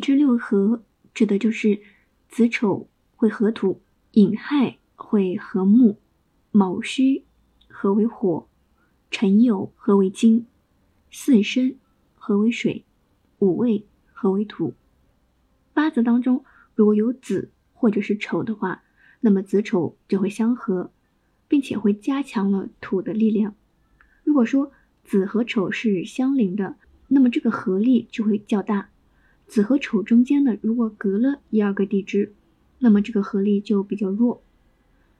支六合指的就是子丑会合土，寅亥会合木，卯戌合为火，辰酉合为金，巳申合为水，午未合为土。八字当中如果有子或者是丑的话，那么子丑就会相合，并且会加强了土的力量。如果说子和丑是相邻的，那么这个合力就会较大。子和丑中间呢，如果隔了一二个地支，那么这个合力就比较弱。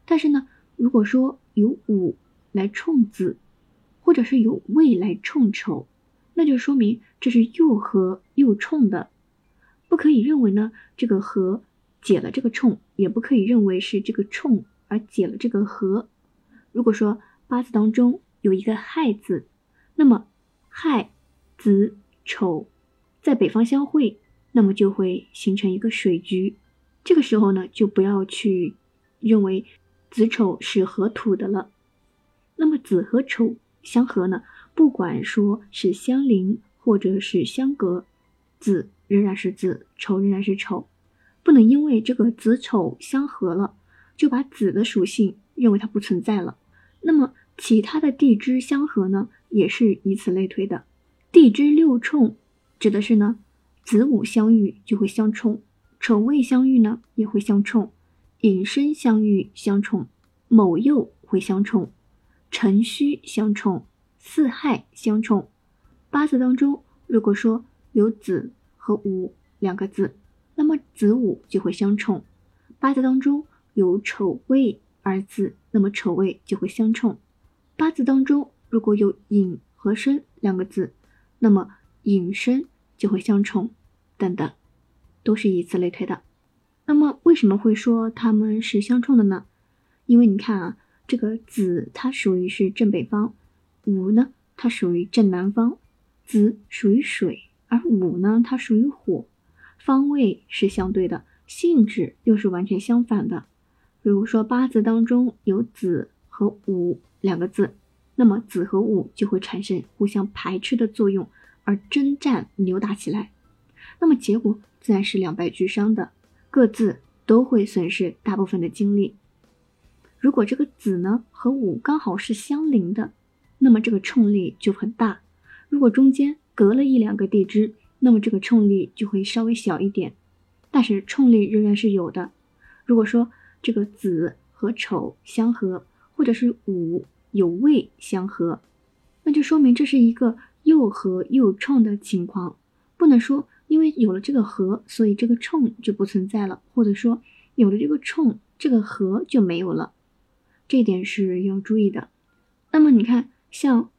但是呢，如果说有午来冲子，或者是有未来冲丑，那就说明这是又合又冲的，不可以认为呢这个合解了这个冲，也不可以认为是这个冲而解了这个合。如果说八字当中有一个亥字，那么亥、子、丑在北方相会，那么就会形成一个水局。这个时候呢，就不要去认为子丑是合土的了。那么子和丑相合呢，不管说是相邻或者是相隔，子仍然是子，丑仍然是丑。不能因为这个子丑相合了，就把子的属性认为它不存在了。那么其他的地支相合呢，也是以此类推的。地支六冲指的是呢，子午相遇就会相冲，丑未相遇呢也会相冲，寅申相遇相冲，卯酉会相冲，辰戌相冲，巳亥相冲。八字当中如果说有子和午两个字。那么子午就会相冲，八字当中有丑未二字，那么丑未就会相冲。八字当中如果有寅和申两个字，那么寅申就会相冲，等等，都是以此类推的。那么为什么会说他们是相冲的呢？因为你看啊，这个子它属于是正北方，午呢它属于正南方，子属于水，而午呢它属于火。方位是相对的，性质又是完全相反的。比如说八字当中有子和午两个字，那么子和午就会产生互相排斥的作用，而征战扭打起来。那么结果自然是两败俱伤的，各自都会损失大部分的精力。如果这个子呢和午刚好是相邻的，那么这个冲力就很大。如果中间隔了一两个地支，那么这个冲力就会稍微小一点，但是冲力仍然是有的。如果说这个子和丑相合，或者是午有未相合，那就说明这是一个又合又冲的情况。不能说因为有了这个合，所以这个冲就不存在了，或者说有了这个冲，这个合就没有了。这点是要注意的。那么你看，像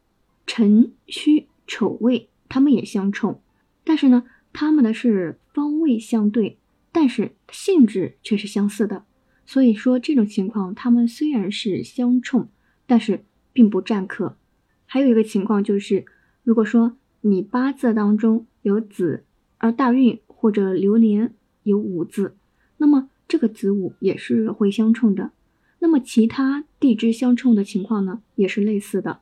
辰戌丑未，他们也相冲。但是呢，他们的是方位相对，但是性质却是相似的。所以说这种情况，他们虽然是相冲，但是并不占克。还有一个情况就是，如果说你八字当中有子，而大运或者流年有午字，那么这个子午也是会相冲的。那么其他地支相冲的情况呢，也是类似的。